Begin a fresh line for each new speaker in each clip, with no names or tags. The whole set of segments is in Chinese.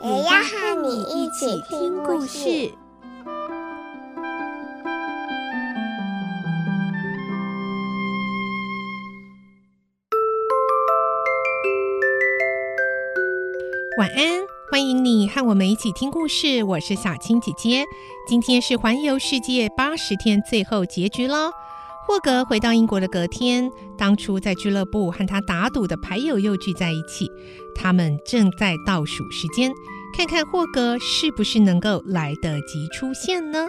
也要和你一起听故事。
晚安，欢迎你和我们一起听故事。我是小青姐姐。今天是环游世界八十天最后结局喽。霍格回到英国的隔天，当初在俱乐部和他打赌的牌友又聚在一起，他们正在倒数时间，看看霍格是不是能够来得及出现呢？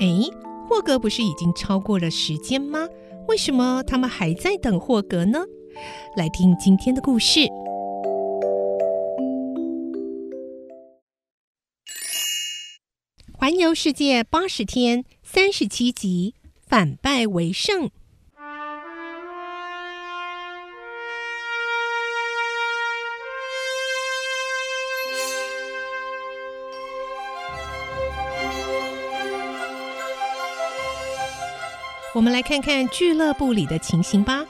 诶，霍格不是已经超过了时间吗？为什么他们还在等霍格呢？来听今天的故事。环游世界八十天，三十七集，反败为胜。我们来看看俱乐部里的情形吧。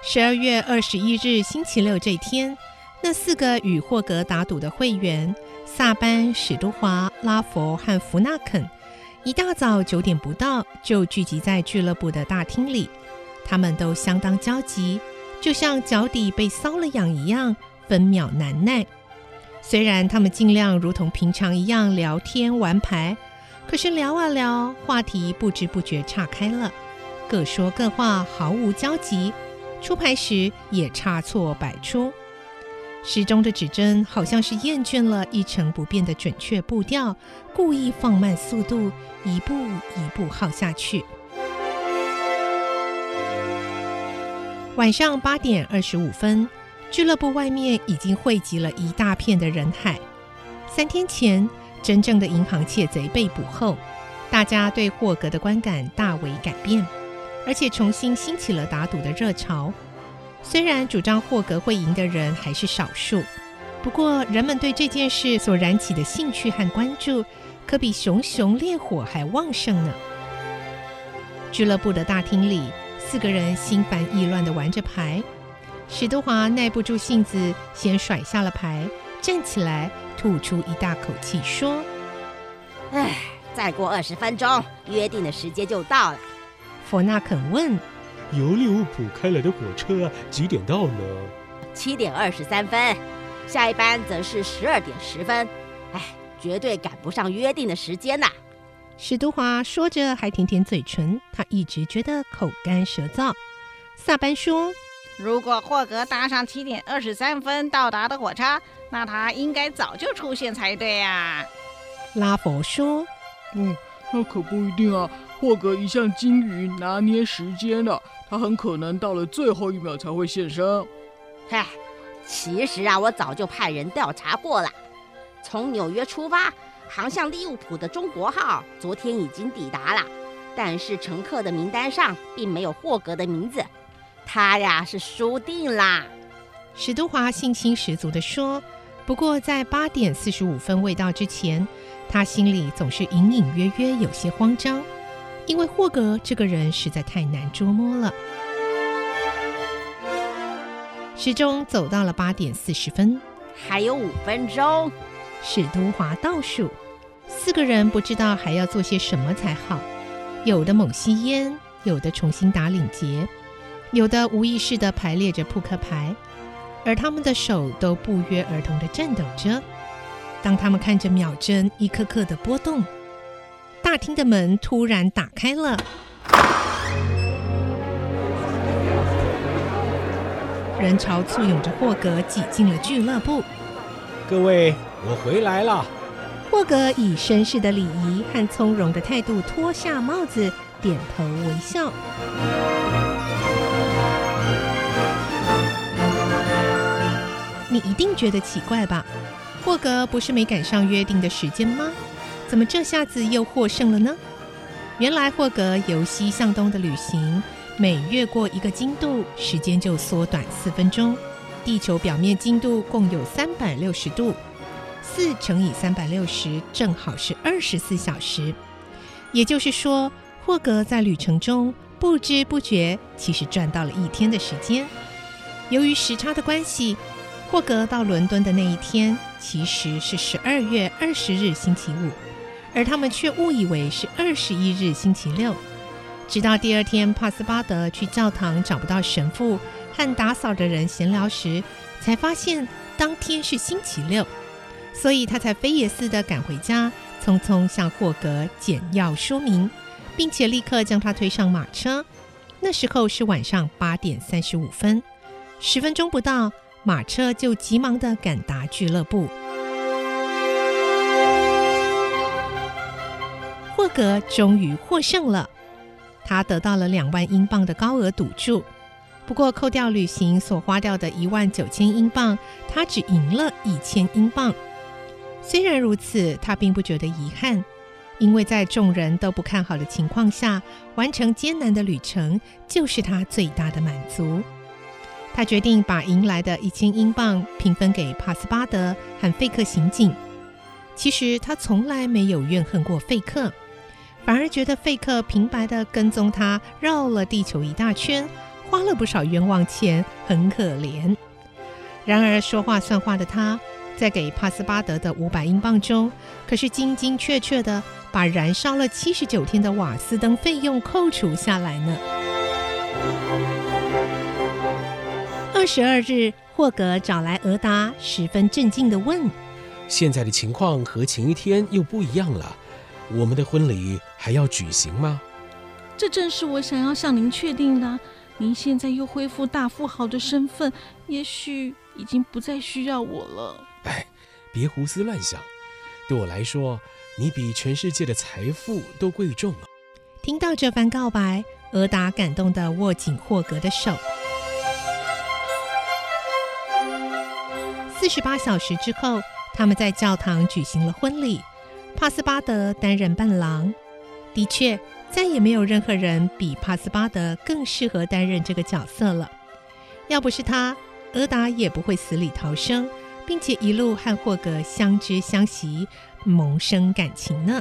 十二月二十一日星期六这天，那四个与霍格打赌的会员。萨班、史都华、拉佛和弗纳肯一大早九点不到就聚集在俱乐部的大厅里，他们都相当焦急，就像脚底被搔了痒一样，分秒难耐。虽然他们尽量如同平常一样聊天玩牌，可是聊啊聊，话题不知不觉岔开了，各说各话，毫无交集。出牌时也差错百出。时钟的指针好像是厌倦了一成不变的准确步调，故意放慢速度，一步一步耗下去。晚上八点二十五分，俱乐部外面已经汇集了一大片的人海。三天前，真正的银行窃贼被捕后，大家对霍格的观感大为改变，而且重新兴起了打赌的热潮。虽然主张霍格会赢的人还是少数，不过人们对这件事所燃起的兴趣和关注，可比熊熊烈火还旺盛呢。俱乐部的大厅里，四个人心烦意乱地玩着牌。史都华耐不住性子，先甩下了牌，站起来吐出一大口气，说：“
唉，再过二十分钟，约定的时间就到了。”
佛纳肯问。
由利物浦开来的火车几点到呢？
七点二十三分，下一班则是十二点十分。哎，绝对赶不上约定的时间呐！
史都华说着，还舔舔嘴唇。他一直觉得口干舌燥。萨班说：“
如果霍格搭上七点二十三分到达的火车，那他应该早就出现才对呀。”
拉佛说：“
嗯，那可不一定啊。霍格一向精于拿捏时间的。”他很可能到了最后一秒才会现身。
嗨，其实啊，我早就派人调查过了。从纽约出发，航向利物浦的中国号昨天已经抵达了，但是乘客的名单上并没有霍格的名字。他呀是输定啦。
史都华信心十足地说。不过在八点四十五分未到之前，他心里总是隐隐约约有些慌张。因为霍格这个人实在太难捉摸了。时钟走到了八点四十分，
还有五分钟。
史都华倒数，四个人不知道还要做些什么才好。有的猛吸烟，有的重新打领结，有的无意识地排列着扑克牌，而他们的手都不约而同地颤抖着。当他们看着秒针一颗颗的波动。大厅的门突然打开了，人潮簇拥着霍格挤进了俱乐部。
各位，我回来了。
霍格以绅士的礼仪和从容的态度脱下帽子，点头微笑。你一定觉得奇怪吧？霍格不是没赶上约定的时间吗？怎么这下子又获胜了呢？原来霍格由西向东的旅行，每越过一个经度，时间就缩短四分钟。地球表面经度共有三百六十度，四乘以三百六十正好是二十四小时。也就是说，霍格在旅程中不知不觉其实赚到了一天的时间。由于时差的关系，霍格到伦敦的那一天其实是十二月二十日星期五，而他们却误以为是二十一日星期六。直到第二天，帕斯巴德去教堂找不到神父和打扫的人闲聊时，才发现当天是星期六，所以他才飞也似的赶回家，匆匆向霍格简要说明，并且立刻将他推上马车。那时候是晚上八点三十五分。十分钟不到，马车就急忙地赶达俱乐部。格终于获胜了，他得到了两万英镑的高额赌注。不过，扣掉旅行所花掉的一万九千英镑，他只赢了一千英镑。虽然如此，他并不觉得遗憾，因为在众人都不看好的情况下，完成艰难的旅程就是他最大的满足。他决定把赢来的一千英镑平分给帕斯巴德和费克刑警。其实他从来没有怨恨过费克，反而觉得费克平白的跟踪他绕了地球一大圈，花了不少冤枉钱，很可怜。然而说话算话的他，在给帕斯巴德的五百英镑中，可是精精确确的把燃烧了七十九天的瓦斯灯费用扣除下来呢。二十二日，霍格找来俄达，十分震惊的问：“
现在的情况和前一天又不一样了，我们的婚礼还要举行吗？”
这正是我想要向您确定的。您现在又恢复大富豪的身份，也许已经不再需要我了。
哎，别胡思乱想。对我来说，你比全世界的财富都贵重啊！
听到这番告白，俄达感动的握紧霍格的手。四十八小时之后，他们在教堂举行了婚礼。帕斯巴德担任伴郎。的确，再也没有任何人比帕斯巴德更适合担任这个角色了。要不是他，俄达也不会死里逃生，并且一路和霍格相知相惜，萌生感情呢。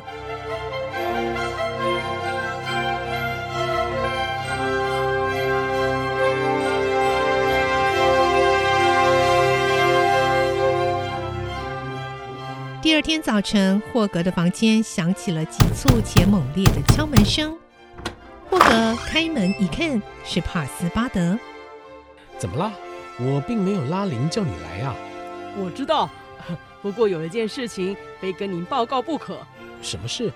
第二天早晨，霍格的房间响起了急促且猛烈的敲门声。霍格开门一看，是帕斯巴德。
怎么了？我并没有拉铃叫你来啊。
我知道，不过有一件事情非跟您报告不可。
什么事？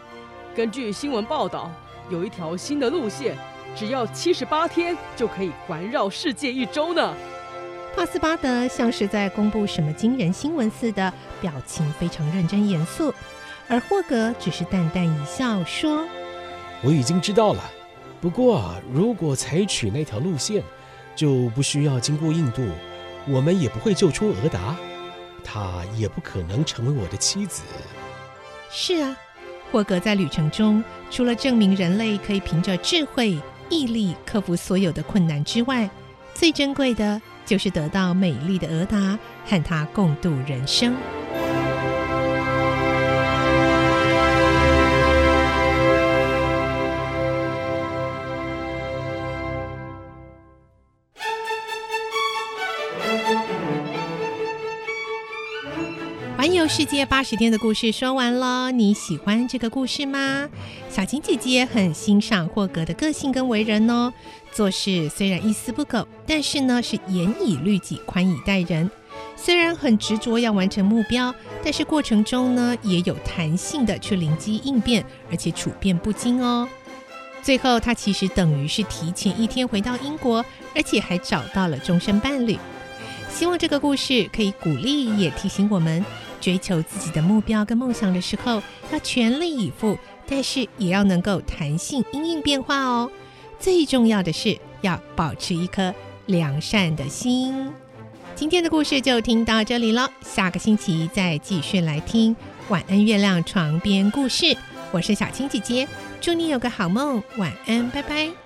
根据新闻报道，有一条新的路线，只要七十八天就可以环绕世界一周呢。
帕斯巴德像是在公布什么惊人新闻似的，表情非常认真严肃，而霍格只是淡淡一笑说：“
我已经知道了，不过如果采取那条路线，就不需要经过印度，我们也不会救出俄达，她也不可能成为我的妻子。”
是啊，霍格在旅程中，除了证明人类可以凭着智慧、毅力克服所有的困难之外，最珍贵的。就是得到美丽的俄达，和他共度人生。世界八十天的故事说完了，你喜欢这个故事吗？小青姐姐很欣赏霍格的个性跟为人哦。做事虽然一丝不苟，但是呢是严以律己、宽以待人。虽然很执着要完成目标，但是过程中呢也有弹性的去灵机应变，而且处变不惊哦。最后，他其实等于是提前一天回到英国，而且还找到了终身伴侣。希望这个故事可以鼓励，也提醒我们，追求自己的目标跟梦想的时候，要全力以赴，但是也要能够弹性因应变化哦。最重要的是要保持一颗良善的心。今天的故事就听到这里了，下个星期再继续来听晚安月亮床边故事。我是小青姐姐，祝你有个好梦，晚安，拜拜。